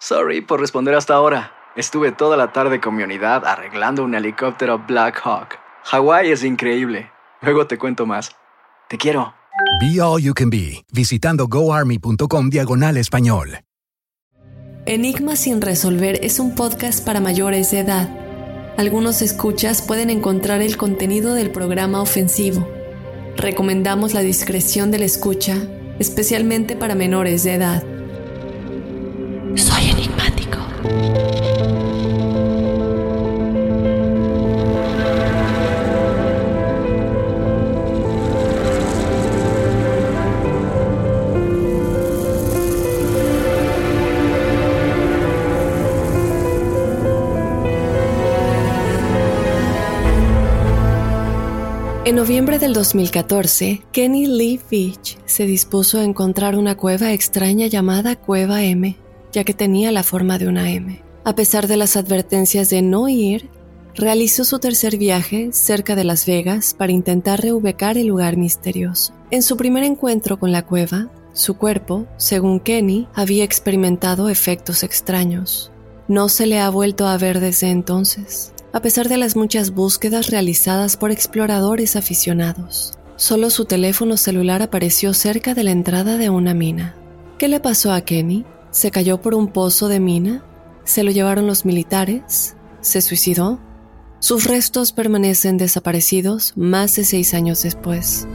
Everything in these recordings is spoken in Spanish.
Sorry por responder hasta ahora. Estuve toda la tarde con mi unidad arreglando un helicóptero Black Hawk. Hawái es increíble. Luego te cuento más. Te quiero. Be All You Can Be, visitando goarmy.com diagonal español. Enigma sin resolver es un podcast para mayores de edad. Algunos escuchas pueden encontrar el contenido del programa ofensivo. Recomendamos la discreción de la escucha, especialmente para menores de edad. Soy. En noviembre del 2014, Kenny Lee Beach se dispuso a encontrar una cueva extraña llamada Cueva M, ya que tenía la forma de una M. A pesar de las advertencias de no ir, realizó su tercer viaje cerca de Las Vegas para intentar reubicar el lugar misterioso. En su primer encuentro con la cueva, su cuerpo, según Kenny, había experimentado efectos extraños. No se le ha vuelto a ver desde entonces a pesar de las muchas búsquedas realizadas por exploradores aficionados. Solo su teléfono celular apareció cerca de la entrada de una mina. ¿Qué le pasó a Kenny? ¿Se cayó por un pozo de mina? ¿Se lo llevaron los militares? ¿Se suicidó? Sus restos permanecen desaparecidos más de seis años después.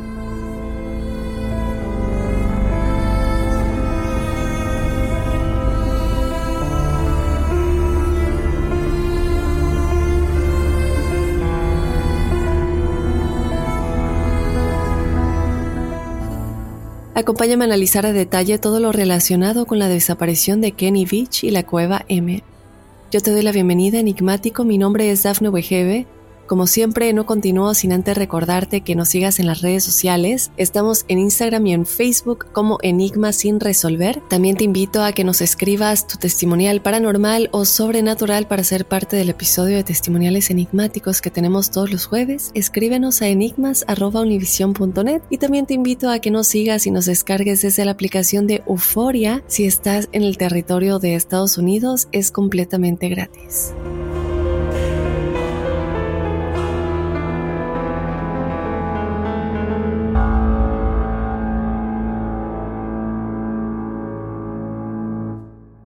Acompáñame a analizar a detalle todo lo relacionado con la desaparición de Kenny Beach y la cueva M. Yo te doy la bienvenida, enigmático. Mi nombre es Dafne Wegebe. Como siempre, no continúo sin antes recordarte que nos sigas en las redes sociales. Estamos en Instagram y en Facebook como Enigma sin resolver. También te invito a que nos escribas tu testimonial paranormal o sobrenatural para ser parte del episodio de testimoniales enigmáticos que tenemos todos los jueves. Escríbenos a enigmas.univision.net y también te invito a que nos sigas y nos descargues desde la aplicación de Euforia. Si estás en el territorio de Estados Unidos, es completamente gratis.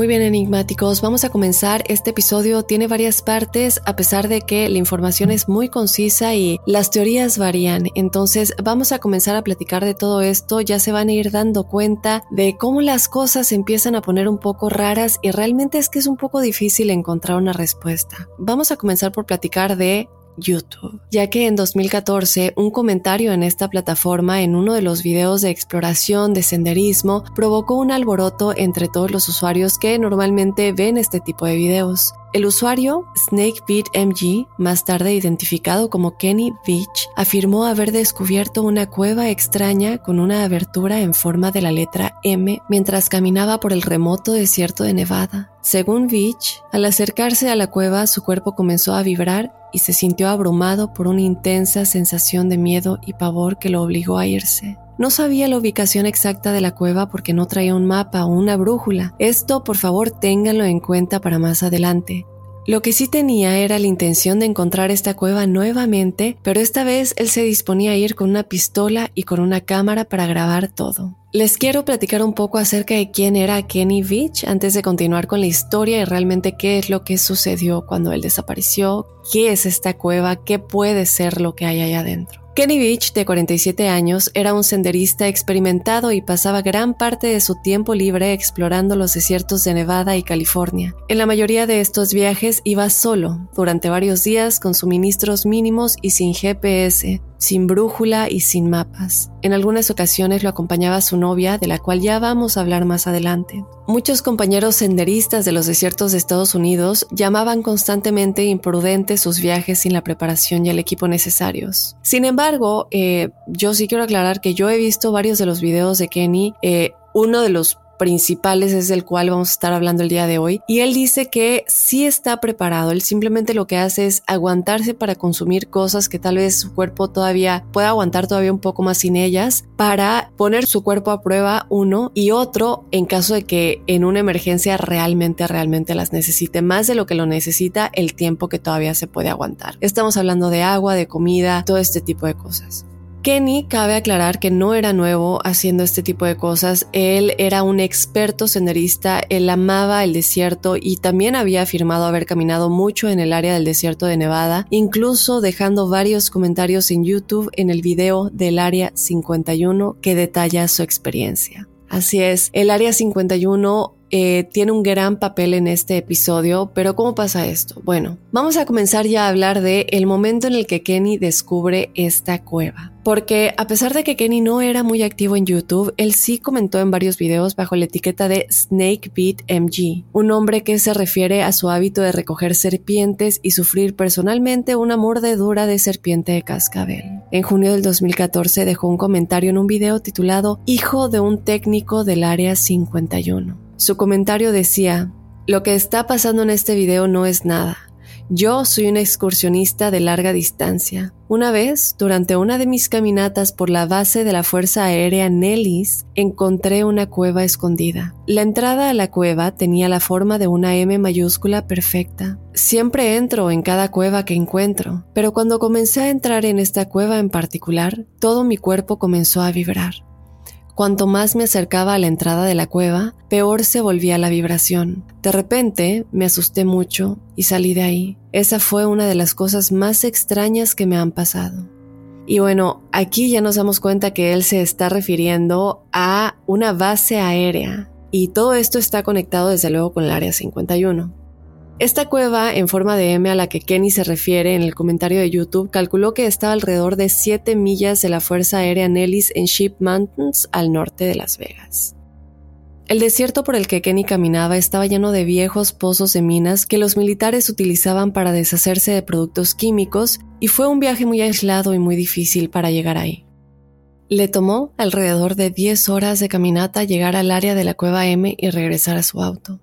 Muy bien, enigmáticos, vamos a comenzar. Este episodio tiene varias partes, a pesar de que la información es muy concisa y las teorías varían. Entonces, vamos a comenzar a platicar de todo esto. Ya se van a ir dando cuenta de cómo las cosas se empiezan a poner un poco raras y realmente es que es un poco difícil encontrar una respuesta. Vamos a comenzar por platicar de YouTube, ya que en 2014 un comentario en esta plataforma en uno de los videos de exploración de senderismo provocó un alboroto entre todos los usuarios que normalmente ven este tipo de videos. El usuario SnakeBeatMG, más tarde identificado como Kenny Beach, afirmó haber descubierto una cueva extraña con una abertura en forma de la letra M mientras caminaba por el remoto desierto de Nevada. Según Beach, al acercarse a la cueva su cuerpo comenzó a vibrar y se sintió abrumado por una intensa sensación de miedo y pavor que lo obligó a irse. No sabía la ubicación exacta de la cueva porque no traía un mapa o una brújula. Esto, por favor, ténganlo en cuenta para más adelante. Lo que sí tenía era la intención de encontrar esta cueva nuevamente, pero esta vez él se disponía a ir con una pistola y con una cámara para grabar todo. Les quiero platicar un poco acerca de quién era Kenny Beach antes de continuar con la historia y realmente qué es lo que sucedió cuando él desapareció, qué es esta cueva, qué puede ser lo que hay allá adentro. Kenny Beach, de 47 años, era un senderista experimentado y pasaba gran parte de su tiempo libre explorando los desiertos de Nevada y California. En la mayoría de estos viajes iba solo, durante varios días con suministros mínimos y sin GPS, sin brújula y sin mapas. En algunas ocasiones lo acompañaba su novia, de la cual ya vamos a hablar más adelante. Muchos compañeros senderistas de los desiertos de Estados Unidos llamaban constantemente imprudentes sus viajes sin la preparación y el equipo necesarios. Sin embargo, eh, yo sí quiero aclarar que yo he visto varios de los videos de Kenny. Eh, uno de los principales es el cual vamos a estar hablando el día de hoy. Y él dice que sí está preparado, él simplemente lo que hace es aguantarse para consumir cosas que tal vez su cuerpo todavía pueda aguantar todavía un poco más sin ellas, para poner su cuerpo a prueba uno y otro en caso de que en una emergencia realmente, realmente las necesite más de lo que lo necesita el tiempo que todavía se puede aguantar. Estamos hablando de agua, de comida, todo este tipo de cosas. Kenny cabe aclarar que no era nuevo haciendo este tipo de cosas, él era un experto senderista, él amaba el desierto y también había afirmado haber caminado mucho en el área del desierto de Nevada, incluso dejando varios comentarios en YouTube en el video del Área 51 que detalla su experiencia. Así es, el Área 51 eh, tiene un gran papel en este episodio, pero ¿cómo pasa esto? Bueno, vamos a comenzar ya a hablar de el momento en el que Kenny descubre esta cueva. Porque a pesar de que Kenny no era muy activo en YouTube, él sí comentó en varios videos bajo la etiqueta de SnakeBeatMG, un hombre que se refiere a su hábito de recoger serpientes y sufrir personalmente una mordedura de serpiente de cascabel. En junio del 2014 dejó un comentario en un video titulado Hijo de un técnico del Área 51 su comentario decía, lo que está pasando en este video no es nada. Yo soy un excursionista de larga distancia. Una vez, durante una de mis caminatas por la base de la Fuerza Aérea Nellis, encontré una cueva escondida. La entrada a la cueva tenía la forma de una M mayúscula perfecta. Siempre entro en cada cueva que encuentro, pero cuando comencé a entrar en esta cueva en particular, todo mi cuerpo comenzó a vibrar. Cuanto más me acercaba a la entrada de la cueva, peor se volvía la vibración. De repente me asusté mucho y salí de ahí. Esa fue una de las cosas más extrañas que me han pasado. Y bueno, aquí ya nos damos cuenta que él se está refiriendo a una base aérea. Y todo esto está conectado desde luego con el Área 51. Esta cueva en forma de M a la que Kenny se refiere en el comentario de YouTube calculó que estaba alrededor de 7 millas de la Fuerza Aérea Nellis en Sheep Mountains al norte de Las Vegas. El desierto por el que Kenny caminaba estaba lleno de viejos pozos de minas que los militares utilizaban para deshacerse de productos químicos y fue un viaje muy aislado y muy difícil para llegar ahí. Le tomó alrededor de 10 horas de caminata llegar al área de la cueva M y regresar a su auto.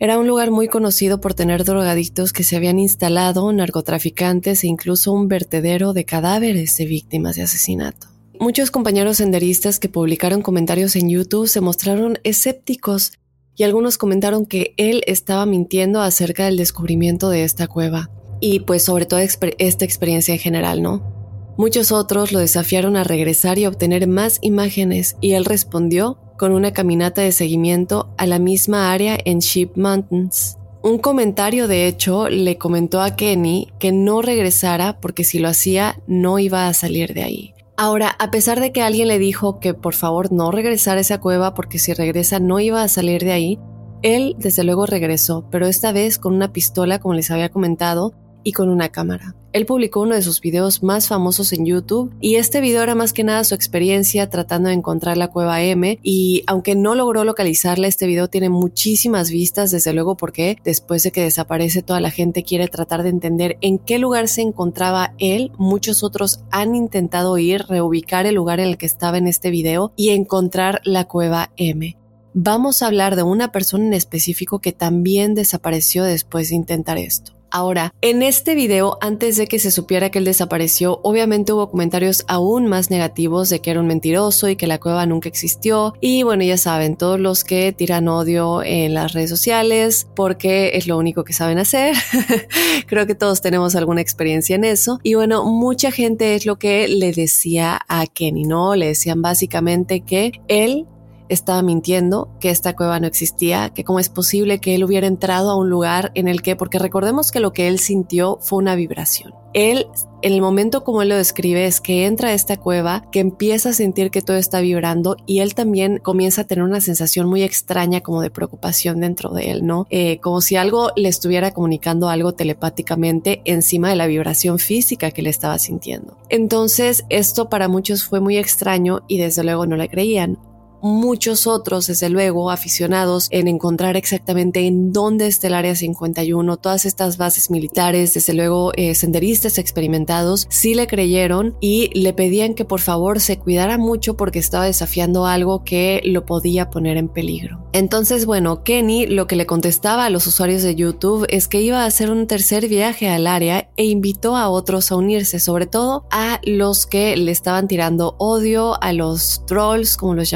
Era un lugar muy conocido por tener drogadictos que se habían instalado, narcotraficantes e incluso un vertedero de cadáveres de víctimas de asesinato. Muchos compañeros senderistas que publicaron comentarios en YouTube se mostraron escépticos y algunos comentaron que él estaba mintiendo acerca del descubrimiento de esta cueva y pues sobre todo esta experiencia en general, ¿no? Muchos otros lo desafiaron a regresar y obtener más imágenes y él respondió con una caminata de seguimiento a la misma área en Sheep Mountains. Un comentario de hecho le comentó a Kenny que no regresara porque si lo hacía no iba a salir de ahí. Ahora, a pesar de que alguien le dijo que por favor no regresara a esa cueva porque si regresa no iba a salir de ahí, él desde luego regresó, pero esta vez con una pistola como les había comentado y con una cámara. Él publicó uno de sus videos más famosos en YouTube y este video era más que nada su experiencia tratando de encontrar la cueva M y aunque no logró localizarla, este video tiene muchísimas vistas, desde luego porque después de que desaparece toda la gente quiere tratar de entender en qué lugar se encontraba él. Muchos otros han intentado ir, reubicar el lugar en el que estaba en este video y encontrar la cueva M. Vamos a hablar de una persona en específico que también desapareció después de intentar esto. Ahora, en este video, antes de que se supiera que él desapareció, obviamente hubo comentarios aún más negativos de que era un mentiroso y que la cueva nunca existió. Y bueno, ya saben, todos los que tiran odio en las redes sociales porque es lo único que saben hacer. Creo que todos tenemos alguna experiencia en eso. Y bueno, mucha gente es lo que le decía a Kenny, ¿no? Le decían básicamente que él estaba mintiendo, que esta cueva no existía, que cómo es posible que él hubiera entrado a un lugar en el que, porque recordemos que lo que él sintió fue una vibración. Él, en el momento como él lo describe, es que entra a esta cueva, que empieza a sentir que todo está vibrando y él también comienza a tener una sensación muy extraña como de preocupación dentro de él, ¿no? Eh, como si algo le estuviera comunicando algo telepáticamente encima de la vibración física que le estaba sintiendo. Entonces, esto para muchos fue muy extraño y desde luego no le creían muchos otros, desde luego, aficionados en encontrar exactamente en dónde está el Área 51, todas estas bases militares, desde luego, eh, senderistas experimentados, sí le creyeron y le pedían que por favor se cuidara mucho porque estaba desafiando algo que lo podía poner en peligro. Entonces, bueno, Kenny lo que le contestaba a los usuarios de YouTube es que iba a hacer un tercer viaje al área e invitó a otros a unirse, sobre todo a los que le estaban tirando odio, a los trolls, como los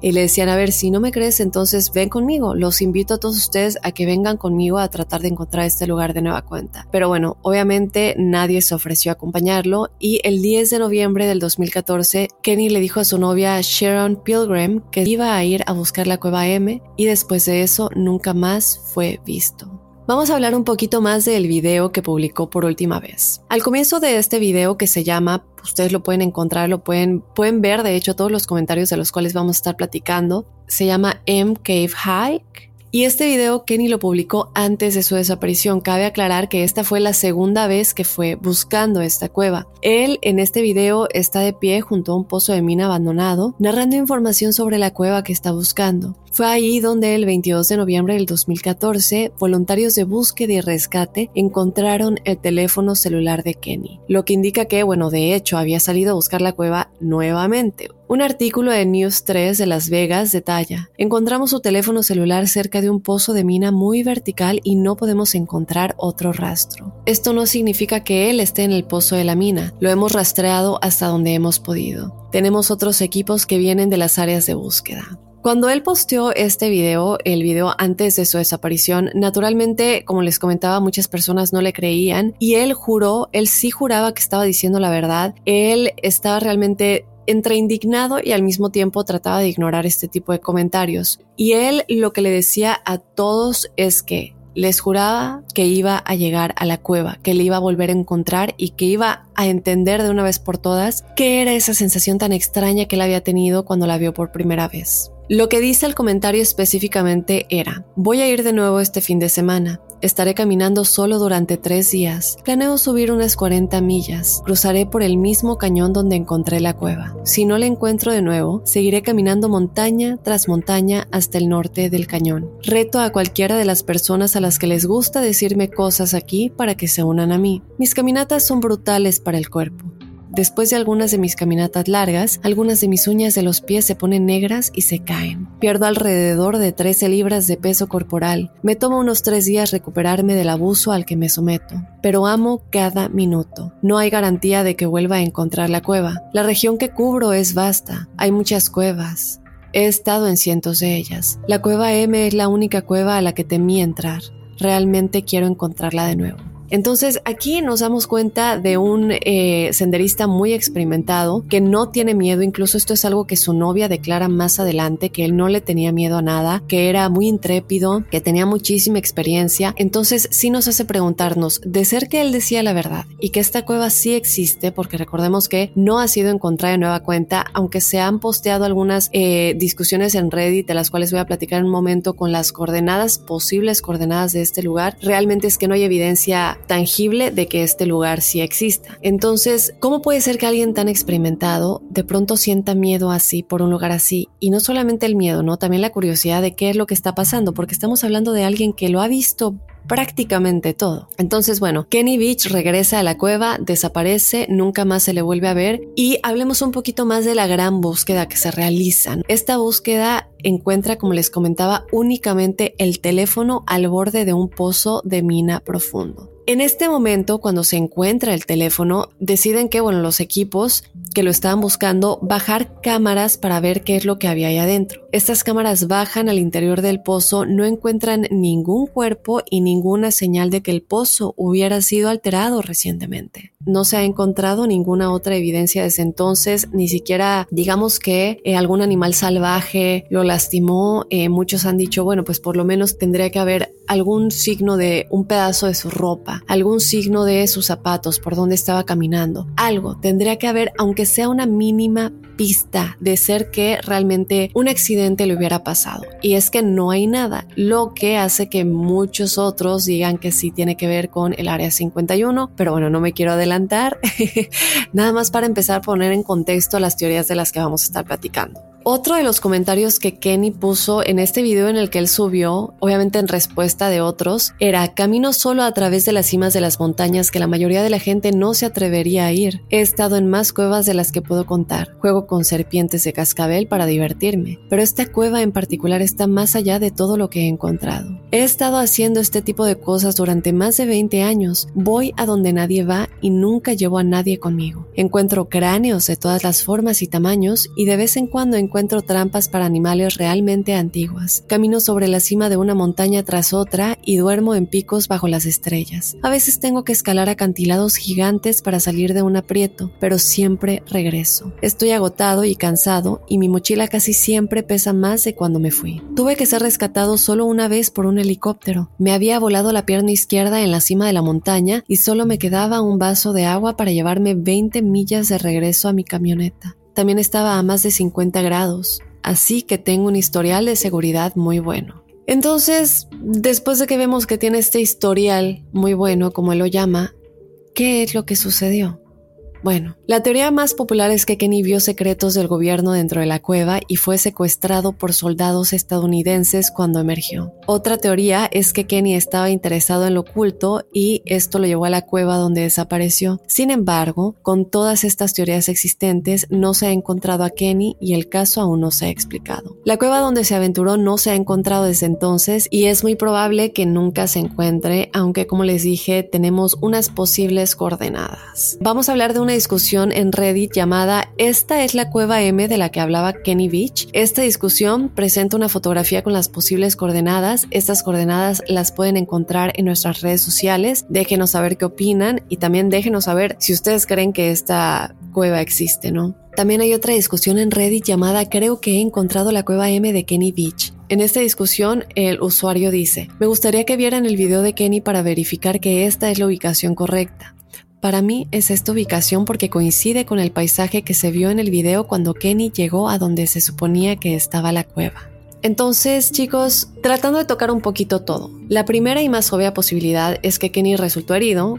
y le decían, a ver, si no me crees, entonces ven conmigo. Los invito a todos ustedes a que vengan conmigo a tratar de encontrar este lugar de nueva cuenta. Pero bueno, obviamente nadie se ofreció a acompañarlo y el 10 de noviembre del 2014, Kenny le dijo a su novia Sharon Pilgrim que iba a ir a buscar la cueva M y después de eso nunca más fue visto. Vamos a hablar un poquito más del video que publicó por última vez. Al comienzo de este video que se llama, ustedes lo pueden encontrar, lo pueden, pueden ver, de hecho, todos los comentarios de los cuales vamos a estar platicando, se llama M Cave Hike y este video Kenny lo publicó antes de su desaparición. Cabe aclarar que esta fue la segunda vez que fue buscando esta cueva. Él en este video está de pie junto a un pozo de mina abandonado, narrando información sobre la cueva que está buscando. Fue ahí donde el 22 de noviembre del 2014, voluntarios de búsqueda y rescate encontraron el teléfono celular de Kenny, lo que indica que, bueno, de hecho había salido a buscar la cueva nuevamente. Un artículo de News 3 de Las Vegas detalla, encontramos su teléfono celular cerca de un pozo de mina muy vertical y no podemos encontrar otro rastro. Esto no significa que él esté en el pozo de la mina, lo hemos rastreado hasta donde hemos podido. Tenemos otros equipos que vienen de las áreas de búsqueda. Cuando él posteó este video, el video antes de su desaparición, naturalmente, como les comentaba, muchas personas no le creían y él juró, él sí juraba que estaba diciendo la verdad, él estaba realmente entre indignado y al mismo tiempo trataba de ignorar este tipo de comentarios. Y él lo que le decía a todos es que les juraba que iba a llegar a la cueva, que le iba a volver a encontrar y que iba a entender de una vez por todas qué era esa sensación tan extraña que él había tenido cuando la vio por primera vez. Lo que dice el comentario específicamente era, voy a ir de nuevo este fin de semana. Estaré caminando solo durante tres días. Planeo subir unas 40 millas. Cruzaré por el mismo cañón donde encontré la cueva. Si no la encuentro de nuevo, seguiré caminando montaña tras montaña hasta el norte del cañón. Reto a cualquiera de las personas a las que les gusta decirme cosas aquí para que se unan a mí. Mis caminatas son brutales para el cuerpo. Después de algunas de mis caminatas largas, algunas de mis uñas de los pies se ponen negras y se caen. Pierdo alrededor de 13 libras de peso corporal. Me toma unos tres días recuperarme del abuso al que me someto. Pero amo cada minuto. No hay garantía de que vuelva a encontrar la cueva. La región que cubro es vasta. Hay muchas cuevas. He estado en cientos de ellas. La cueva M es la única cueva a la que temí entrar. Realmente quiero encontrarla de nuevo. Entonces aquí nos damos cuenta de un eh, senderista muy experimentado que no tiene miedo, incluso esto es algo que su novia declara más adelante, que él no le tenía miedo a nada, que era muy intrépido, que tenía muchísima experiencia. Entonces sí nos hace preguntarnos, de ser que él decía la verdad y que esta cueva sí existe, porque recordemos que no ha sido encontrada de nueva cuenta, aunque se han posteado algunas eh, discusiones en Reddit, de las cuales voy a platicar en un momento con las coordenadas, posibles coordenadas de este lugar, realmente es que no hay evidencia tangible de que este lugar sí exista. Entonces, ¿cómo puede ser que alguien tan experimentado de pronto sienta miedo así por un lugar así? Y no solamente el miedo, ¿no? También la curiosidad de qué es lo que está pasando, porque estamos hablando de alguien que lo ha visto prácticamente todo. Entonces, bueno, Kenny Beach regresa a la cueva, desaparece, nunca más se le vuelve a ver y hablemos un poquito más de la gran búsqueda que se realiza. Esta búsqueda encuentra, como les comentaba, únicamente el teléfono al borde de un pozo de mina profundo. En este momento, cuando se encuentra el teléfono, deciden que, bueno, los equipos que lo estaban buscando, bajar cámaras para ver qué es lo que había ahí adentro. Estas cámaras bajan al interior del pozo, no encuentran ningún cuerpo y ninguna señal de que el pozo hubiera sido alterado recientemente. No se ha encontrado ninguna otra evidencia desde entonces, ni siquiera digamos que eh, algún animal salvaje lo lastimó. Eh, muchos han dicho, bueno, pues por lo menos tendría que haber algún signo de un pedazo de su ropa, algún signo de sus zapatos, por donde estaba caminando. Algo tendría que haber, aunque sea una mínima pista de ser que realmente un accidente le hubiera pasado. Y es que no hay nada, lo que hace que muchos otros digan que sí tiene que ver con el área 51, pero bueno, no me quiero adelantar. Nada más para empezar a poner en contexto las teorías de las que vamos a estar platicando. Otro de los comentarios que Kenny puso en este video en el que él subió, obviamente en respuesta de otros, era camino solo a través de las cimas de las montañas que la mayoría de la gente no se atrevería a ir. He estado en más cuevas de las que puedo contar. Juego con serpientes de cascabel para divertirme, pero esta cueva en particular está más allá de todo lo que he encontrado. He estado haciendo este tipo de cosas durante más de 20 años. Voy a donde nadie va y nunca llevo a nadie conmigo. Encuentro cráneos de todas las formas y tamaños y de vez en cuando encuentro trampas para animales realmente antiguas. Camino sobre la cima de una montaña tras otra y duermo en picos bajo las estrellas. A veces tengo que escalar acantilados gigantes para salir de un aprieto, pero siempre regreso. Estoy agotado y cansado y mi mochila casi siempre pesa más de cuando me fui. Tuve que ser rescatado solo una vez por un helicóptero. Me había volado la pierna izquierda en la cima de la montaña y solo me quedaba un vaso de agua para llevarme 20 millas de regreso a mi camioneta. También estaba a más de 50 grados, así que tengo un historial de seguridad muy bueno. Entonces, después de que vemos que tiene este historial muy bueno, como él lo llama, ¿qué es lo que sucedió? Bueno, la teoría más popular es que Kenny vio secretos del gobierno dentro de la cueva y fue secuestrado por soldados estadounidenses cuando emergió. Otra teoría es que Kenny estaba interesado en lo oculto y esto lo llevó a la cueva donde desapareció. Sin embargo, con todas estas teorías existentes, no se ha encontrado a Kenny y el caso aún no se ha explicado. La cueva donde se aventuró no se ha encontrado desde entonces y es muy probable que nunca se encuentre, aunque como les dije, tenemos unas posibles coordenadas. Vamos a hablar de una discusión en Reddit llamada Esta es la cueva M de la que hablaba Kenny Beach. Esta discusión presenta una fotografía con las posibles coordenadas. Estas coordenadas las pueden encontrar en nuestras redes sociales. Déjenos saber qué opinan y también déjenos saber si ustedes creen que esta cueva existe, ¿no? También hay otra discusión en Reddit llamada Creo que he encontrado la cueva M de Kenny Beach. En esta discusión, el usuario dice, me gustaría que vieran el video de Kenny para verificar que esta es la ubicación correcta. Para mí es esta ubicación porque coincide con el paisaje que se vio en el video cuando Kenny llegó a donde se suponía que estaba la cueva. Entonces, chicos, tratando de tocar un poquito todo, la primera y más obvia posibilidad es que Kenny resultó herido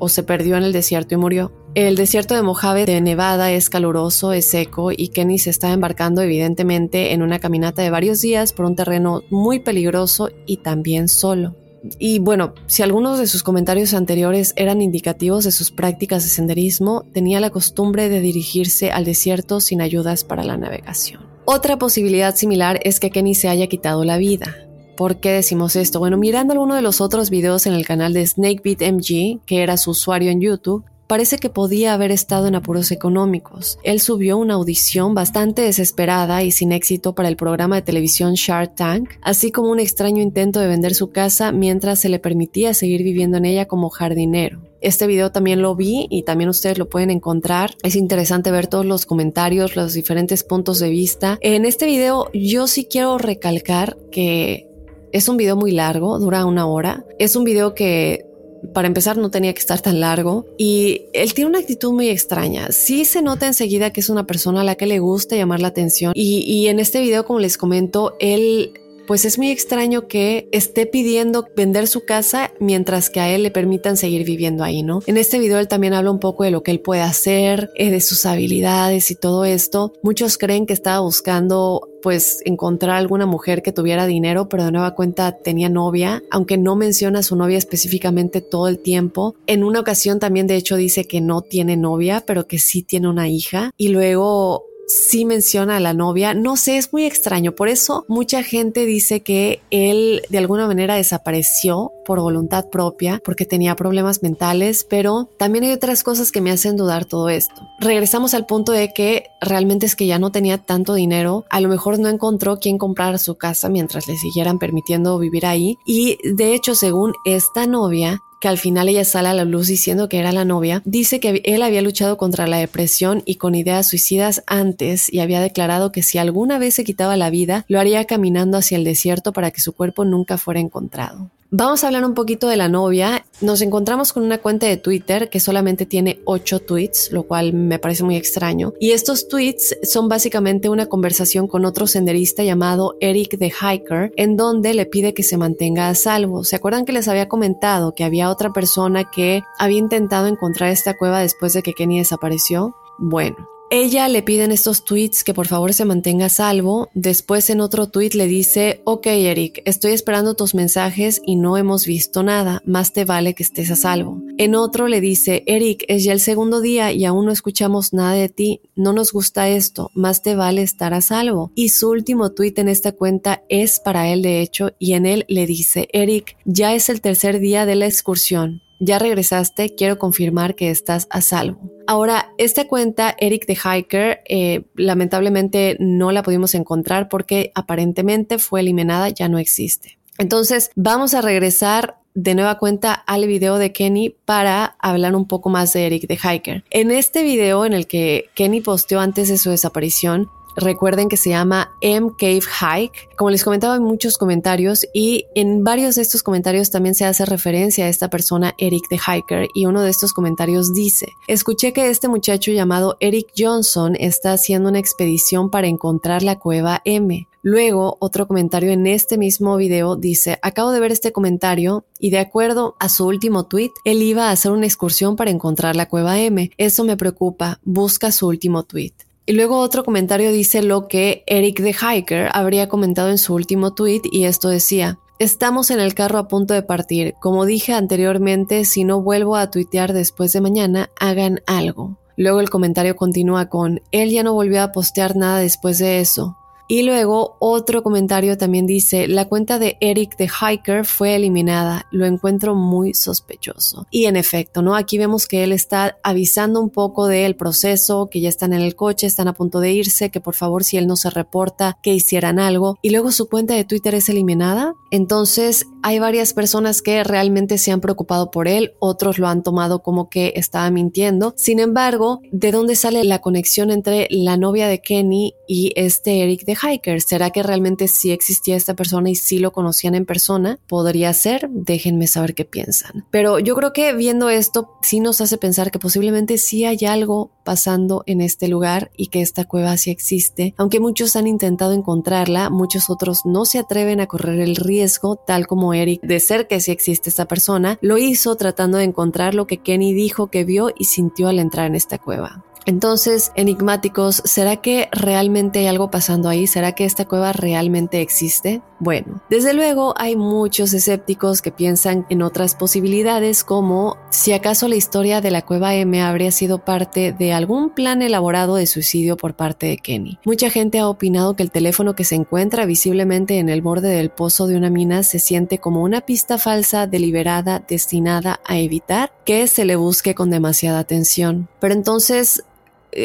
o se perdió en el desierto y murió. El desierto de Mojave de Nevada es caluroso, es seco y Kenny se está embarcando evidentemente en una caminata de varios días por un terreno muy peligroso y también solo. Y bueno, si algunos de sus comentarios anteriores eran indicativos de sus prácticas de senderismo, tenía la costumbre de dirigirse al desierto sin ayudas para la navegación. Otra posibilidad similar es que Kenny se haya quitado la vida. ¿Por qué decimos esto? Bueno, mirando alguno de los otros videos en el canal de Snakebeat MG, que era su usuario en YouTube, parece que podía haber estado en apuros económicos. Él subió una audición bastante desesperada y sin éxito para el programa de televisión Shark Tank, así como un extraño intento de vender su casa mientras se le permitía seguir viviendo en ella como jardinero. Este video también lo vi y también ustedes lo pueden encontrar. Es interesante ver todos los comentarios, los diferentes puntos de vista. En este video yo sí quiero recalcar que es un video muy largo, dura una hora. Es un video que para empezar no tenía que estar tan largo y él tiene una actitud muy extraña. Sí se nota enseguida que es una persona a la que le gusta llamar la atención y, en este video, como les comento, él pues es muy extraño que esté pidiendo vender su casa mientras que a él le permitan seguir viviendo ahí, ¿no? En este video él también habla un poco de lo que él puede hacer, eh, de sus habilidades y todo esto. Muchos creen que estaba buscando pues encontrar alguna mujer que tuviera dinero, pero de nueva cuenta tenía novia, aunque no menciona a su novia específicamente todo el tiempo. En una ocasión también de hecho dice que no tiene novia, pero que sí tiene una hija. Y luego sí menciona a la novia. No sé, es muy extraño. Por eso mucha gente dice que él de alguna manera desapareció por voluntad propia porque tenía problemas mentales, pero también hay otras cosas que me hacen dudar todo esto. Regresamos al punto de que realmente es que ya no tenía tanto dinero, a lo mejor no encontró quien comprar su casa mientras le siguieran permitiendo vivir ahí y de hecho según esta novia que al final ella sale a la luz diciendo que era la novia, dice que él había luchado contra la depresión y con ideas suicidas antes y había declarado que si alguna vez se quitaba la vida, lo haría caminando hacia el desierto para que su cuerpo nunca fuera encontrado. Vamos a hablar un poquito de la novia. Nos encontramos con una cuenta de Twitter que solamente tiene 8 tweets, lo cual me parece muy extraño. Y estos tweets son básicamente una conversación con otro senderista llamado Eric the Hiker, en donde le pide que se mantenga a salvo. ¿Se acuerdan que les había comentado que había otra persona que había intentado encontrar esta cueva después de que Kenny desapareció? Bueno, ella le pide en estos tweets que por favor se mantenga a salvo. Después en otro tweet le dice, ok Eric, estoy esperando tus mensajes y no hemos visto nada, más te vale que estés a salvo. En otro le dice, Eric, es ya el segundo día y aún no escuchamos nada de ti, no nos gusta esto, más te vale estar a salvo. Y su último tweet en esta cuenta es para él de hecho y en él le dice, Eric, ya es el tercer día de la excursión, ya regresaste, quiero confirmar que estás a salvo. Ahora, esta cuenta, Eric the Hiker, eh, lamentablemente no la pudimos encontrar porque aparentemente fue eliminada, ya no existe. Entonces, vamos a regresar de nueva cuenta al video de Kenny para hablar un poco más de Eric the Hiker. En este video en el que Kenny posteó antes de su desaparición, Recuerden que se llama M Cave Hike. Como les comentaba en muchos comentarios y en varios de estos comentarios también se hace referencia a esta persona Eric the Hiker y uno de estos comentarios dice, escuché que este muchacho llamado Eric Johnson está haciendo una expedición para encontrar la cueva M. Luego, otro comentario en este mismo video dice, acabo de ver este comentario y de acuerdo a su último tweet, él iba a hacer una excursión para encontrar la cueva M. Eso me preocupa, busca su último tweet. Y luego otro comentario dice lo que Eric the Hiker habría comentado en su último tweet y esto decía, Estamos en el carro a punto de partir. Como dije anteriormente, si no vuelvo a tuitear después de mañana, hagan algo. Luego el comentario continúa con, él ya no volvió a postear nada después de eso. Y luego otro comentario también dice, la cuenta de Eric the Hiker fue eliminada, lo encuentro muy sospechoso. Y en efecto, ¿no? Aquí vemos que él está avisando un poco del proceso, que ya están en el coche, están a punto de irse, que por favor si él no se reporta, que hicieran algo. Y luego su cuenta de Twitter es eliminada. Entonces hay varias personas que realmente se han preocupado por él, otros lo han tomado como que estaba mintiendo. Sin embargo, ¿de dónde sale la conexión entre la novia de Kenny y este Eric Hiker. ¿Será que realmente sí existía esta persona y sí lo conocían en persona? Podría ser, déjenme saber qué piensan. Pero yo creo que viendo esto sí nos hace pensar que posiblemente sí hay algo pasando en este lugar y que esta cueva sí existe. Aunque muchos han intentado encontrarla, muchos otros no se atreven a correr el riesgo, tal como Eric, de ser que sí existe esta persona, lo hizo tratando de encontrar lo que Kenny dijo que vio y sintió al entrar en esta cueva. Entonces, enigmáticos, ¿será que realmente hay algo pasando ahí? ¿Será que esta cueva realmente existe? Bueno, desde luego hay muchos escépticos que piensan en otras posibilidades como si acaso la historia de la cueva M habría sido parte de algún plan elaborado de suicidio por parte de Kenny. Mucha gente ha opinado que el teléfono que se encuentra visiblemente en el borde del pozo de una mina se siente como una pista falsa deliberada destinada a evitar que se le busque con demasiada atención. Pero entonces,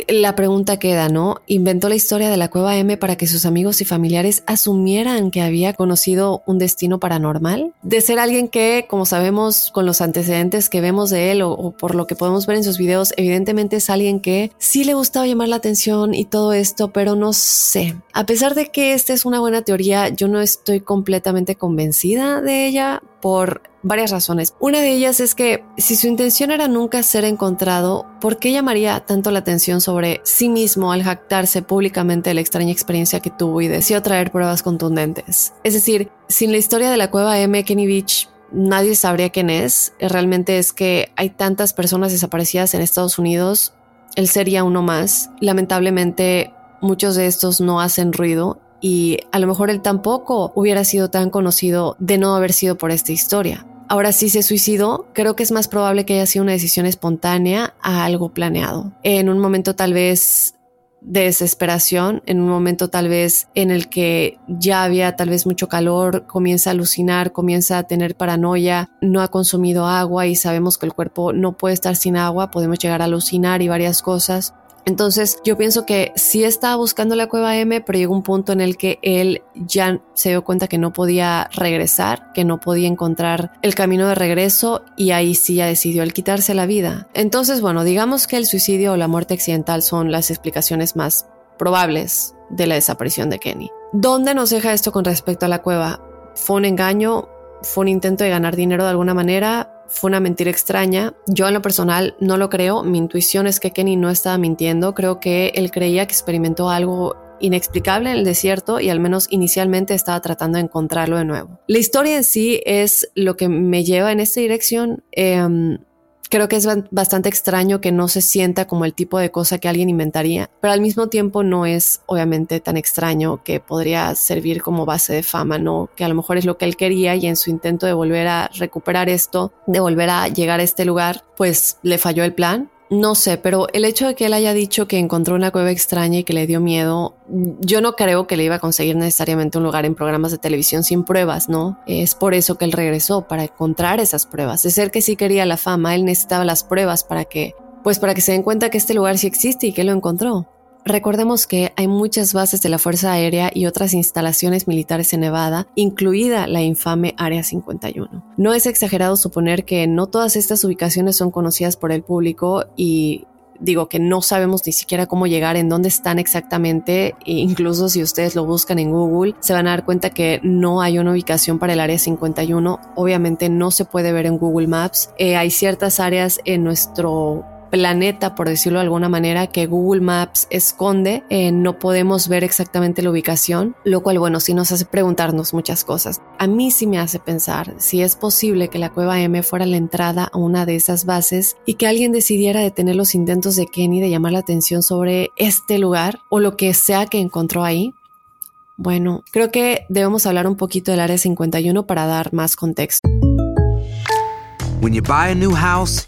la pregunta queda, ¿no? Inventó la historia de la cueva M para que sus amigos y familiares asumieran que había conocido un destino paranormal. De ser alguien que, como sabemos con los antecedentes que vemos de él o, por lo que podemos ver en sus videos, evidentemente es alguien que sí le gustaba llamar la atención y todo esto, pero no sé. A pesar de que esta es una buena teoría, yo no estoy completamente convencida de ella por varias razones. Una de ellas es que si su intención era nunca ser encontrado, ¿por qué llamaría tanto la atención sobre sí mismo al jactarse públicamente de la extraña experiencia que tuvo y decidió traer pruebas contundentes? Es decir, sin la historia de la cueva M, Kenny Beach nadie sabría quién es. Realmente es que hay tantas personas desaparecidas en Estados Unidos. Él sería uno más. Lamentablemente, muchos de estos no hacen ruido y a lo mejor él tampoco hubiera sido tan conocido de no haber sido por esta historia. Ahora, si se suicidó, creo que es más probable que haya sido una decisión espontánea a algo planeado. En un momento tal vez de desesperación, en un momento tal vez en el que ya había tal vez mucho calor, comienza a alucinar, comienza a tener paranoia, no ha consumido agua y sabemos que el cuerpo no puede estar sin agua, podemos llegar a alucinar y varias cosas. Entonces yo pienso que sí estaba buscando la cueva M, pero llegó un punto en el que él ya se dio cuenta que no podía regresar, que no podía encontrar el camino de regreso y ahí sí ya decidió el quitarse la vida. Entonces, bueno, digamos que el suicidio o la muerte accidental son las explicaciones más probables de la desaparición de Kenny. ¿Dónde nos deja esto con respecto a la cueva? ¿Fue un engaño? ¿Fue un intento de ganar dinero de alguna manera? Fue una mentira extraña. Yo en lo personal no lo creo. Mi intuición es que Kenny no estaba mintiendo. Creo que él creía que experimentó algo inexplicable en el desierto y al menos inicialmente estaba tratando de encontrarlo de nuevo. La historia en sí es lo que me lleva en esta dirección. Em, Creo que es bastante extraño que no se sienta como el tipo de cosa que alguien inventaría, pero al mismo tiempo no es obviamente tan extraño que podría servir como base de fama, ¿no? Que a lo mejor es lo que él quería y en su intento de volver a recuperar esto, de volver a llegar a este lugar, pues le falló el plan no sé, pero el hecho de que él haya dicho que encontró una cueva extraña y que le dio miedo, yo no creo que le iba a conseguir necesariamente un lugar en programas de televisión sin pruebas, ¿no? Es por eso que él regresó, para encontrar esas pruebas. De ser que sí quería la fama, él necesitaba las pruebas para que, pues para que se den cuenta que este lugar sí existe y que lo encontró. Recordemos que hay muchas bases de la Fuerza Aérea y otras instalaciones militares en Nevada, incluida la infame Área 51. No es exagerado suponer que no todas estas ubicaciones son conocidas por el público y digo que no sabemos ni siquiera cómo llegar, en dónde están exactamente, e incluso si ustedes lo buscan en Google, se van a dar cuenta que no hay una ubicación para el área 51, obviamente no se puede ver en Google Maps, eh, hay ciertas áreas en nuestro planeta, por decirlo de alguna manera, que Google Maps esconde. Eh, no podemos ver exactamente la ubicación, lo cual, bueno, sí nos hace preguntarnos muchas cosas. A mí sí me hace pensar si es posible que la cueva M fuera la entrada a una de esas bases y que alguien decidiera detener los intentos de Kenny de llamar la atención sobre este lugar o lo que sea que encontró ahí. Bueno, creo que debemos hablar un poquito del Área 51 para dar más contexto. When you buy a new house,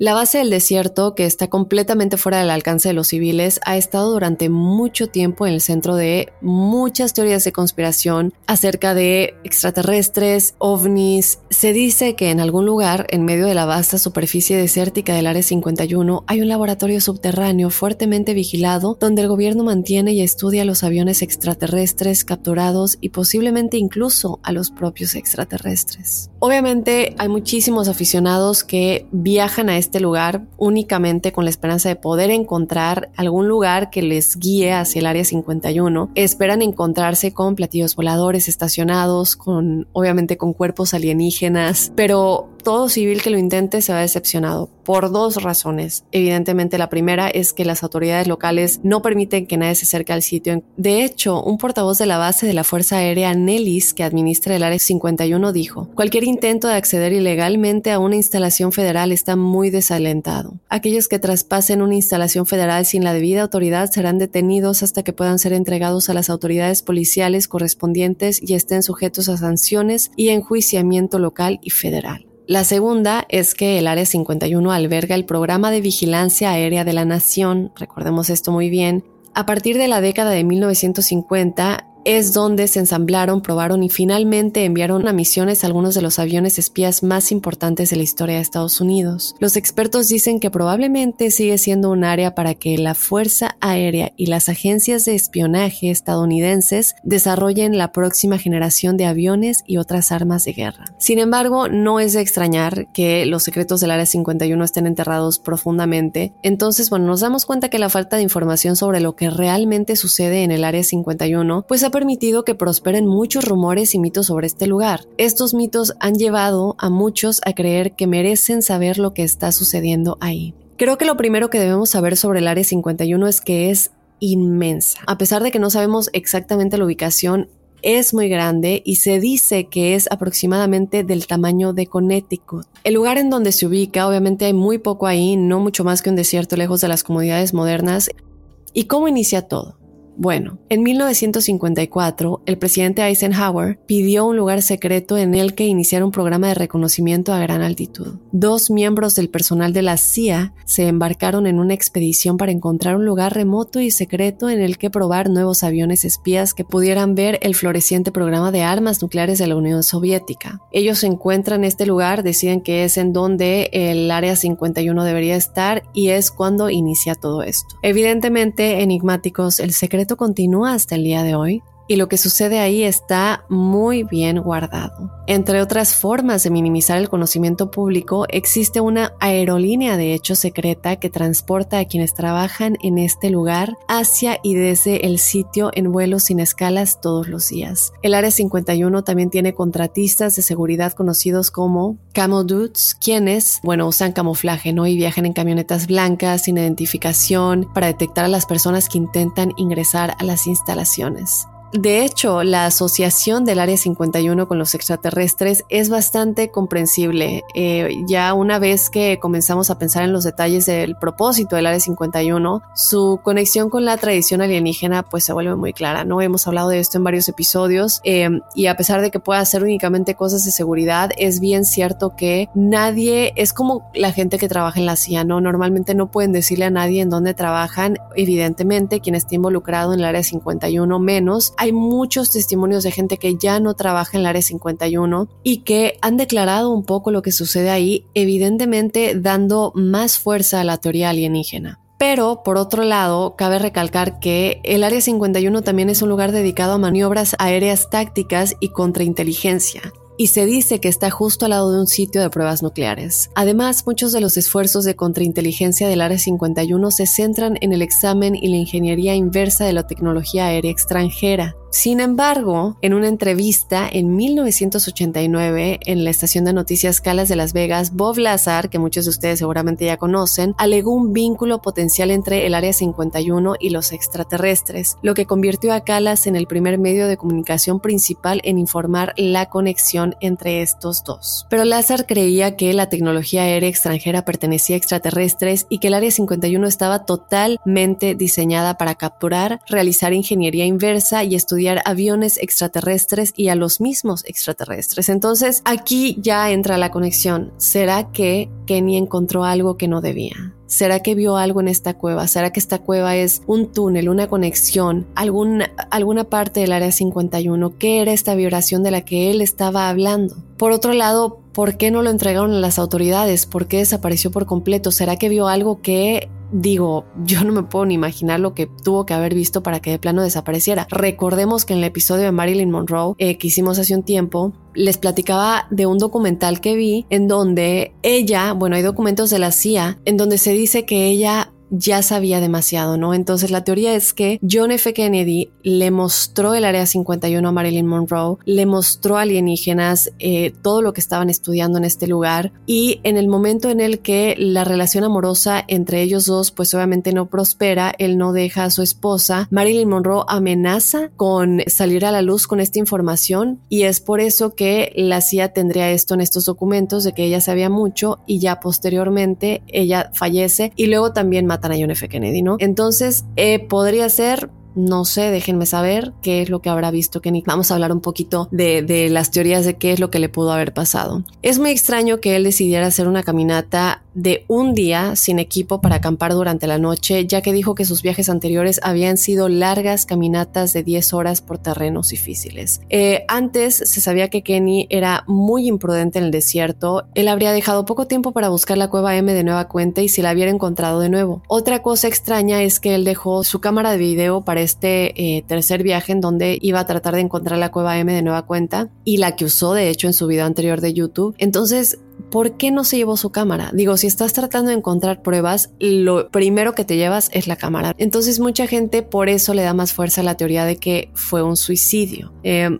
La base del desierto, que está completamente fuera del alcance de los civiles, ha estado durante mucho tiempo en el centro de muchas teorías de conspiración acerca de extraterrestres, ovnis. Se dice que en algún lugar, en medio de la vasta superficie desértica del Área 51, hay un laboratorio subterráneo fuertemente vigilado donde el gobierno mantiene y estudia los aviones extraterrestres capturados y posiblemente incluso a los propios extraterrestres. Obviamente hay muchísimos aficionados que viajan a este lugar únicamente con la esperanza de poder encontrar algún lugar que les guíe hacia el área 51. Esperan encontrarse con platillos voladores estacionados, con obviamente con cuerpos alienígenas, pero todo civil que lo intente se va decepcionado por dos razones. Evidentemente la primera es que las autoridades locales no permiten que nadie se acerque al sitio. De hecho, un portavoz de la base de la Fuerza Aérea Nellis que administra el Área 51 dijo, cualquier intento de acceder ilegalmente a una instalación federal está muy desalentado. Aquellos que traspasen una instalación federal sin la debida autoridad serán detenidos hasta que puedan ser entregados a las autoridades policiales correspondientes y estén sujetos a sanciones y enjuiciamiento local y federal. La segunda es que el Área 51 alberga el programa de vigilancia aérea de la nación, recordemos esto muy bien, a partir de la década de 1950 es donde se ensamblaron, probaron y finalmente enviaron a misiones algunos de los aviones espías más importantes de la historia de Estados Unidos. Los expertos dicen que probablemente sigue siendo un área para que la Fuerza Aérea y las agencias de espionaje estadounidenses desarrollen la próxima generación de aviones y otras armas de guerra. Sin embargo, no es de extrañar que los secretos del Área 51 estén enterrados profundamente. Entonces, bueno, nos damos cuenta que la falta de información sobre lo que realmente sucede en el Área 51, pues permitido que prosperen muchos rumores y mitos sobre este lugar. Estos mitos han llevado a muchos a creer que merecen saber lo que está sucediendo ahí. Creo que lo primero que debemos saber sobre el Área 51 es que es inmensa. A pesar de que no sabemos exactamente la ubicación, es muy grande y se dice que es aproximadamente del tamaño de Connecticut. El lugar en donde se ubica, obviamente hay muy poco ahí, no mucho más que un desierto lejos de las comodidades modernas. ¿Y cómo inicia todo? Bueno, en 1954, el presidente Eisenhower pidió un lugar secreto en el que iniciara un programa de reconocimiento a gran altitud. Dos miembros del personal de la CIA se embarcaron en una expedición para encontrar un lugar remoto y secreto en el que probar nuevos aviones espías que pudieran ver el floreciente programa de armas nucleares de la Unión Soviética. Ellos encuentran este lugar, deciden que es en donde el Área 51 debería estar y es cuando inicia todo esto. Evidentemente, enigmáticos, el secreto continúa hasta el día de hoy y lo que sucede ahí está muy bien guardado. Entre otras formas de minimizar el conocimiento público, existe una aerolínea de hecho secreta que transporta a quienes trabajan en este lugar hacia y desde el sitio en vuelos sin escalas todos los días. El Área 51 también tiene contratistas de seguridad conocidos como Camel Dudes, quienes, bueno, usan camuflaje, ¿no? Y viajan en camionetas blancas sin identificación para detectar a las personas que intentan ingresar a las instalaciones. De hecho, la asociación del Área 51 con los extraterrestres es bastante comprensible. Eh, ya una vez que comenzamos a pensar en los detalles del propósito del Área 51, su conexión con la tradición alienígena pues se vuelve muy clara, ¿no? Hemos hablado de esto en varios episodios eh, y a pesar de que pueda hacer únicamente cosas de seguridad, es bien cierto que nadie, es como la gente que trabaja en la CIA, ¿no? Normalmente no pueden decirle a nadie en dónde trabajan, evidentemente quien esté involucrado en el Área 51 menos hay muchos testimonios de gente que ya no trabaja en el área 51 y que han declarado un poco lo que sucede ahí, evidentemente dando más fuerza a la teoría alienígena. Pero, por otro lado, cabe recalcar que el Área 51 también es un lugar dedicado a maniobras aéreas tácticas y contrainteligencia y se dice que está justo al lado de un sitio de pruebas nucleares. Además, muchos de los esfuerzos de contrainteligencia del Área 51 se centran en el examen y la ingeniería inversa de la tecnología aérea extranjera, sin embargo, en una entrevista en 1989 en la estación de noticias Calas de Las Vegas, Bob Lazar, que muchos de ustedes seguramente ya conocen, alegó un vínculo potencial entre el Área 51 y los extraterrestres, lo que convirtió a Calas en el primer medio de comunicación principal en informar la conexión entre estos dos. Pero Lazar creía que la tecnología aérea extranjera pertenecía a extraterrestres y que el Área 51 estaba totalmente diseñada para capturar, realizar ingeniería inversa y estudiar aviones extraterrestres y a los mismos extraterrestres. Entonces aquí ya entra la conexión. ¿Será que Kenny encontró algo que no debía? ¿Será que vio algo en esta cueva? ¿Será que esta cueva es un túnel, una conexión, alguna, alguna parte del área 51? ¿Qué era esta vibración de la que él estaba hablando? Por otro lado, ¿por qué no lo entregaron a las autoridades? ¿Por qué desapareció por completo? ¿Será que vio algo que digo, yo no me puedo ni imaginar lo que tuvo que haber visto para que de plano desapareciera. Recordemos que en el episodio de Marilyn Monroe eh, que hicimos hace un tiempo, les platicaba de un documental que vi en donde ella, bueno, hay documentos de la CIA, en donde se dice que ella ya sabía demasiado, ¿no? Entonces la teoría es que John F. Kennedy le mostró el Área 51 a Marilyn Monroe, le mostró alienígenas, eh, todo lo que estaban estudiando en este lugar y en el momento en el que la relación amorosa entre ellos dos pues obviamente no prospera, él no deja a su esposa, Marilyn Monroe amenaza con salir a la luz con esta información y es por eso que la CIA tendría esto en estos documentos de que ella sabía mucho y ya posteriormente ella fallece y luego también matan John F. Kennedy, ¿no? Entonces, eh, podría ser No sé, déjenme saber qué es lo que habrá visto Kenny. Vamos a hablar un poquito de, de las teorías de qué es lo que le pudo haber pasado. Es muy extraño que él decidiera hacer una caminata de un día sin equipo para acampar durante la noche, ya que dijo que sus viajes anteriores habían sido largas caminatas de 10 horas por terrenos difíciles. Eh, antes se sabía que Kenny era muy imprudente en el desierto, él habría dejado poco tiempo para buscar la cueva M de nueva cuenta y si la hubiera encontrado de nuevo. Otra cosa extraña es que él dejó su cámara de video para este eh, tercer viaje en donde iba a tratar de encontrar la cueva M de nueva cuenta y la que usó de hecho en su video anterior de YouTube. Entonces, ¿por qué no se llevó su cámara? Digo, si estás tratando de encontrar pruebas, lo primero que te llevas es la cámara. Entonces mucha gente por eso le da más fuerza a la teoría de que fue un suicidio. Eh,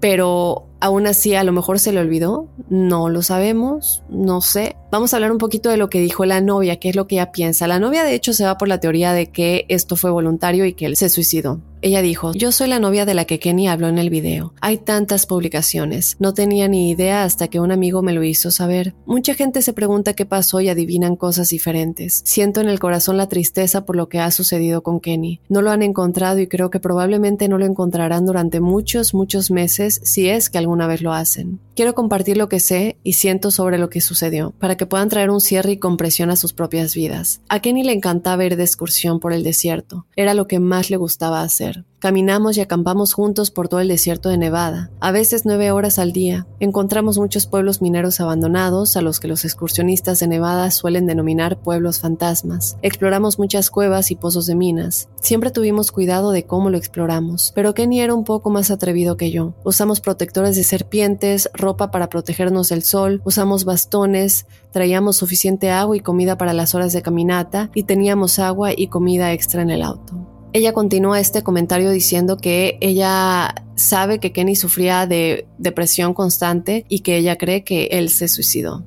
pero aún así a lo mejor se le olvidó, no lo sabemos, no sé. Vamos a hablar un poquito de lo que dijo la novia, qué es lo que ella piensa. La novia de hecho se va por la teoría de que esto fue voluntario y que él se suicidó. Ella dijo, yo soy la novia de la que Kenny habló en el video. Hay tantas publicaciones. No tenía ni idea hasta que un amigo me lo hizo saber. Mucha gente se pregunta qué pasó y adivinan cosas diferentes. Siento en el corazón la tristeza por lo que ha sucedido con Kenny. No lo han encontrado y creo que probablemente no lo encontrarán durante muchos, muchos meses si es que alguna vez lo hacen. Quiero compartir lo que sé y siento sobre lo que sucedió, para que puedan traer un cierre y compresión a sus propias vidas. A Kenny le encantaba ir de excursión por el desierto. Era lo que más le gustaba hacer. Caminamos y acampamos juntos por todo el desierto de Nevada, a veces nueve horas al día. Encontramos muchos pueblos mineros abandonados, a los que los excursionistas de Nevada suelen denominar pueblos fantasmas. Exploramos muchas cuevas y pozos de minas. Siempre tuvimos cuidado de cómo lo exploramos, pero Kenny era un poco más atrevido que yo. Usamos protectores de serpientes, ropa para protegernos del sol, usamos bastones, traíamos suficiente agua y comida para las horas de caminata y teníamos agua y comida extra en el auto. Ella continúa este comentario diciendo que ella sabe que Kenny sufría de depresión constante y que ella cree que él se suicidó.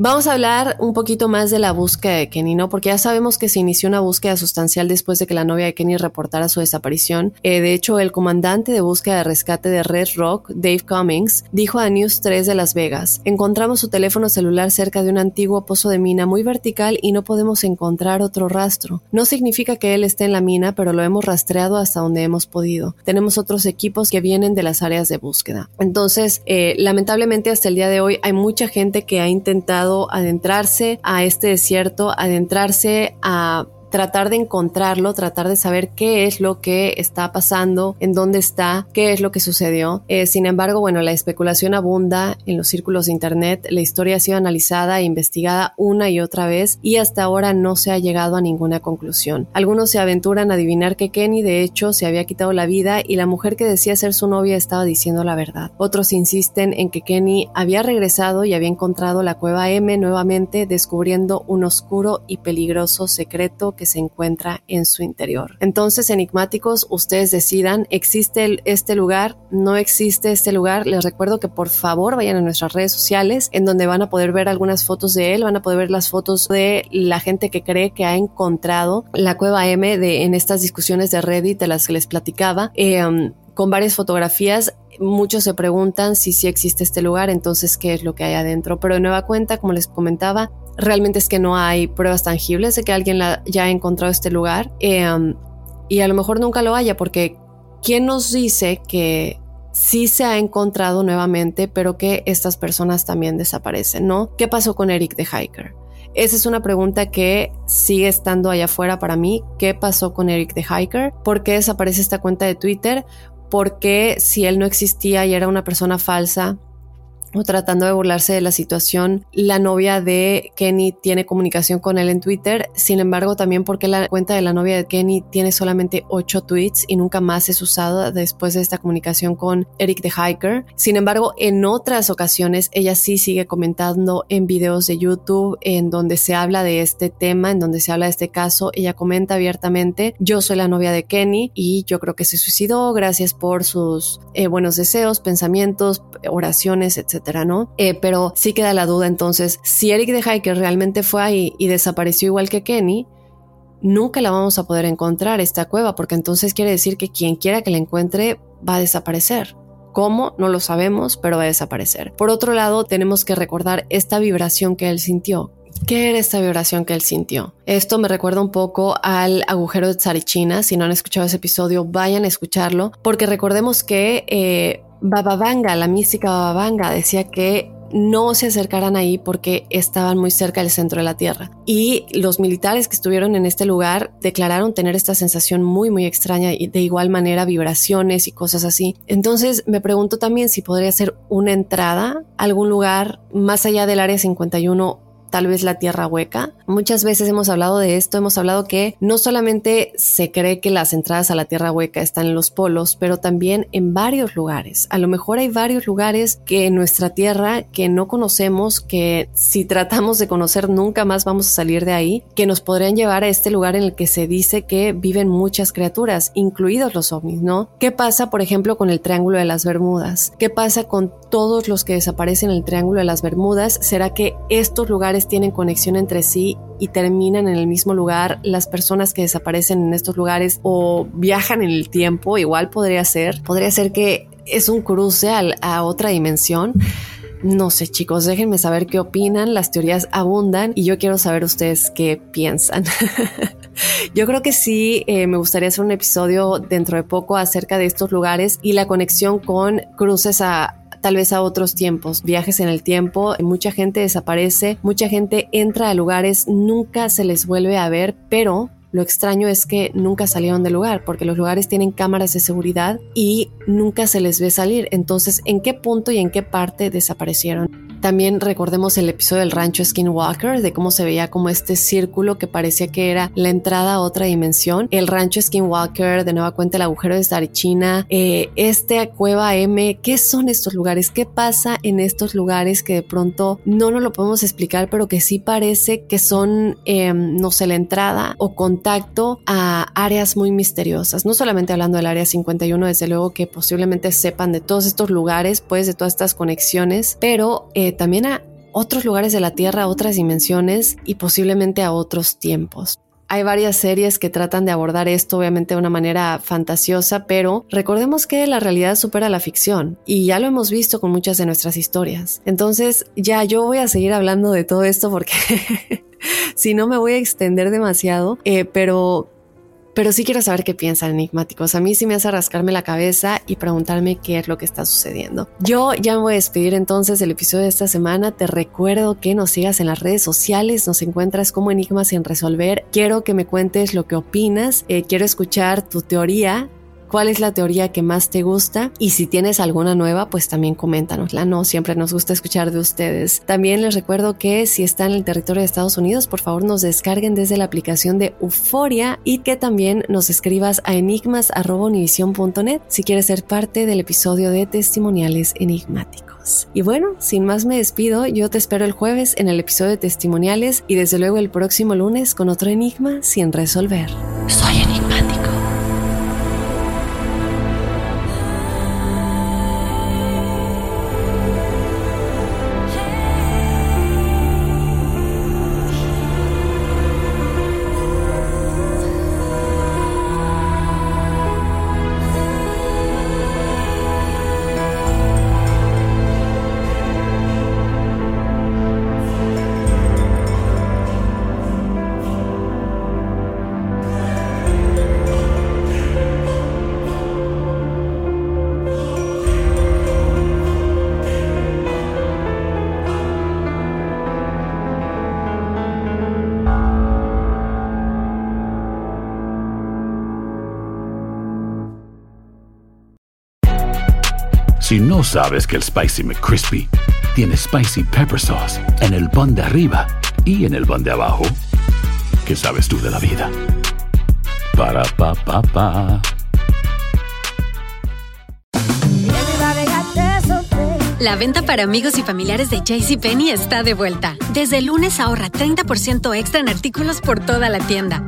Vamos a hablar un poquito más de la búsqueda de Kenny, ¿no? Porque ya sabemos que se inició una búsqueda sustancial después de que la novia de Kenny reportara su desaparición. Eh, de hecho, el comandante de búsqueda de rescate de Red Rock, Dave Cummings, dijo a News 3 de Las Vegas, encontramos su teléfono celular cerca de un antiguo pozo de mina muy vertical y no podemos encontrar otro rastro. No significa que él esté en la mina, pero lo hemos rastreado hasta donde hemos podido. Tenemos otros equipos que vienen de las áreas de búsqueda. Entonces, eh, lamentablemente hasta el día de hoy hay mucha gente que ha intentado adentrarse a este desierto, adentrarse a tratar de encontrarlo, tratar de saber qué es lo que está pasando, en dónde está, qué es lo que sucedió. Eh, sin embargo, bueno, la especulación abunda en los círculos de Internet, la historia ha sido analizada e investigada una y otra vez y hasta ahora no se ha llegado a ninguna conclusión. Algunos se aventuran a adivinar que Kenny de hecho se había quitado la vida y la mujer que decía ser su novia estaba diciendo la verdad. Otros insisten en que Kenny había regresado y había encontrado la cueva M nuevamente descubriendo un oscuro y peligroso secreto que se encuentra en su interior. Entonces, enigmáticos, ustedes decidan, ¿existe este lugar? ¿No existe este lugar? Les recuerdo que por favor vayan a nuestras redes sociales en donde van a poder ver algunas fotos de él, van a poder ver las fotos de la gente que cree que ha encontrado la cueva M de, en estas discusiones de Reddit de las que les platicaba. Eh, con varias fotografías. Muchos se preguntan si sí existe este lugar, entonces qué es lo que hay adentro. Pero de nueva cuenta, como les comentaba, realmente es que no hay pruebas tangibles de que alguien ya ha encontrado este lugar em, y a lo mejor nunca lo haya porque ¿quién nos dice que sí se ha encontrado nuevamente pero que estas personas también desaparecen, ¿no? ¿Qué pasó con Eric the Hiker? Esa es una pregunta que sigue estando allá afuera para mí. ¿Qué pasó con Eric the Hiker? ¿Por qué desaparece esta cuenta de Twitter? ¿Por qué si él no existía y era una persona falsa? O tratando de burlarse de la situación. La novia de Kenny tiene comunicación con él en Twitter, sin embargo también porque la cuenta de la novia de Kenny tiene solamente 8 tweets y nunca más es usada después de esta comunicación con Eric the Hiker. Sin embargo, en otras ocasiones ella sí sigue comentando en videos de YouTube en donde se habla de este tema, en donde se habla de este caso. Ella comenta abiertamente, yo soy la novia de Kenny y yo creo que se suicidó, gracias por sus eh, buenos deseos, pensamientos, oraciones, etc. Eh, pero sí queda la duda entonces, si Eric de Hiker realmente fue ahí y desapareció igual que Kenny, nunca la vamos a poder encontrar esta cueva, porque entonces quiere decir que quien quiera que la encuentre va a desaparecer. ¿Cómo? No lo sabemos, pero va a desaparecer. Por otro lado, tenemos que recordar esta vibración que él sintió ¿Qué era esta vibración que él sintió? Esto me recuerda un poco al agujero de Tsarichina. Si no han escuchado ese episodio, vayan a escucharlo, porque recordemos que eh, Bababanga, la mística Bababanga, decía que no se acercaran ahí porque estaban muy cerca del centro de la Tierra. Y los militares que estuvieron en este lugar declararon tener esta sensación muy, muy extraña y de igual manera vibraciones y cosas así. Entonces me pregunto también si podría ser una entrada a algún lugar más allá del área 51 tal vez la tierra hueca. Muchas veces hemos hablado de esto, hemos hablado que no solamente se cree que las entradas a la tierra hueca están en los polos, pero también en varios lugares. A lo mejor hay varios lugares que en nuestra tierra que no conocemos, que si tratamos de conocer nunca más vamos a salir de ahí, que nos podrían llevar a este lugar en el que se dice que viven muchas criaturas, incluidos los ovnis, ¿no? ¿Qué pasa, por ejemplo, con el Triángulo de las Bermudas? ¿Qué pasa con todos los que desaparecen en el Triángulo de las Bermudas? ¿Será que estos lugares tienen conexión entre sí y terminan en el mismo lugar, las personas que desaparecen en estos lugares o viajan en el tiempo, igual podría ser, podría ser que es un cruce a otra dimensión. No sé chicos, déjenme saber qué opinan, las teorías abundan y yo quiero saber ustedes qué piensan. Yo creo que sí, eh, me gustaría hacer un episodio dentro de poco acerca de estos lugares y la conexión con cruces a, tal vez a otros tiempos, viajes en el tiempo, mucha gente desaparece, mucha gente entra a lugares, nunca se les vuelve a ver, pero lo extraño es que nunca salieron del lugar, porque los lugares tienen cámaras de seguridad y nunca se les ve salir. Entonces, ¿en qué punto y en qué parte desaparecieron? También recordemos el episodio del rancho Skinwalker, de cómo se veía como este círculo que parecía que era la entrada a otra dimensión. El rancho Skinwalker, de nueva cuenta el agujero de Starichina, eh, este cueva M, ¿qué son estos lugares? ¿Qué pasa en estos lugares que de pronto no nos lo podemos explicar, pero que sí parece que son, em, no sé, la entrada o contacto a áreas muy misteriosas? No solamente hablando del área 51, desde luego que posiblemente sepan de todos estos lugares, pues de todas estas conexiones, pero eh, también a otros lugares de la Tierra, otras dimensiones y posiblemente a otros tiempos. Hay varias series que tratan de abordar esto obviamente de una manera fantasiosa, pero recordemos que la realidad supera la ficción y ya lo hemos visto con muchas de nuestras historias. Entonces ya yo voy a seguir hablando de todo esto porque si no me voy a extender demasiado, eh, pero pero sí quiero saber qué piensan enigmáticos. A mí sí me hace rascarme la cabeza y preguntarme qué es lo que está sucediendo. Yo ya me voy a despedir entonces del episodio de esta semana. Te recuerdo que nos sigas en las redes sociales, nos encuentras como Enigmas sin resolver. Quiero que me cuentes lo que opinas, eh, quiero escuchar tu teoría cuál es la teoría que más te gusta y si tienes alguna nueva, pues también coméntanosla, no siempre nos gusta escuchar de ustedes. También les recuerdo que si están en el territorio de Estados Unidos, por favor nos descarguen desde la aplicación de Euforia y que también nos escribas a enigmas.univision.net si quieres ser parte del episodio de testimoniales enigmáticos. Y bueno, sin más me despido, yo te espero el jueves en el episodio de testimoniales y desde luego el próximo lunes con otro enigma sin resolver. Soy enigmático. Si no sabes que el Spicy McCrispy tiene Spicy Pepper Sauce en el pan de arriba y en el pan de abajo, ¿qué sabes tú de la vida? Para, pa, pa, pa. La venta para amigos y familiares de JCPenney está de vuelta. Desde lunes ahorra 30% extra en artículos por toda la tienda.